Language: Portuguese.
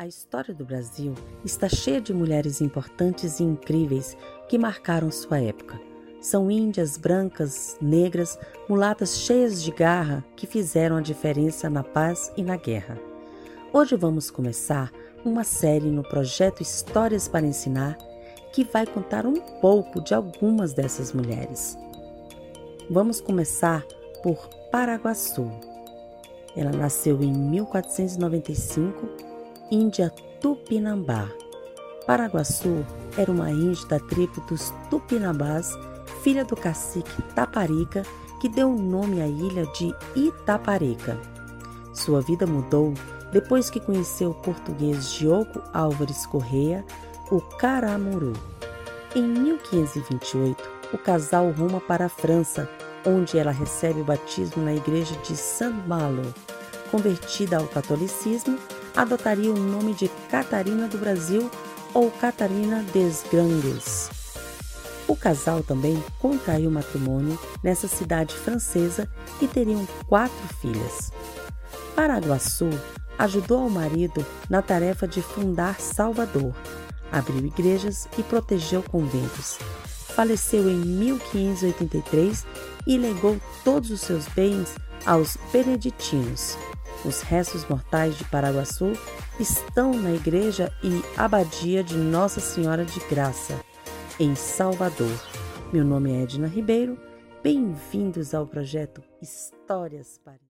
A história do Brasil está cheia de mulheres importantes e incríveis que marcaram sua época. São índias, brancas, negras, mulatas cheias de garra que fizeram a diferença na paz e na guerra. Hoje vamos começar uma série no projeto Histórias para Ensinar que vai contar um pouco de algumas dessas mulheres. Vamos começar por Paraguaçu. Ela nasceu em 1495 Índia Tupinambá. Paraguaçu era uma índia da tribo dos Tupinambás, filha do cacique Taparica, que deu o nome à ilha de Itaparica. Sua vida mudou depois que conheceu o português Diogo Álvares Correia, o Caramuru. Em 1528, o casal ruma para a França, onde ela recebe o batismo na igreja de Saint-Malo. Convertida ao catolicismo, adotaria o nome de Catarina do Brasil ou Catarina des Grandes. O casal também contraiu matrimônio nessa cidade francesa e teriam quatro filhas. Paraguaçu ajudou ao marido na tarefa de fundar Salvador, abriu igrejas e protegeu conventos. Faleceu em 1583 e legou todos os seus bens aos beneditinos. Os restos mortais de Paraguaçu estão na igreja e abadia de Nossa Senhora de Graça, em Salvador. Meu nome é Edna Ribeiro. Bem-vindos ao projeto Histórias para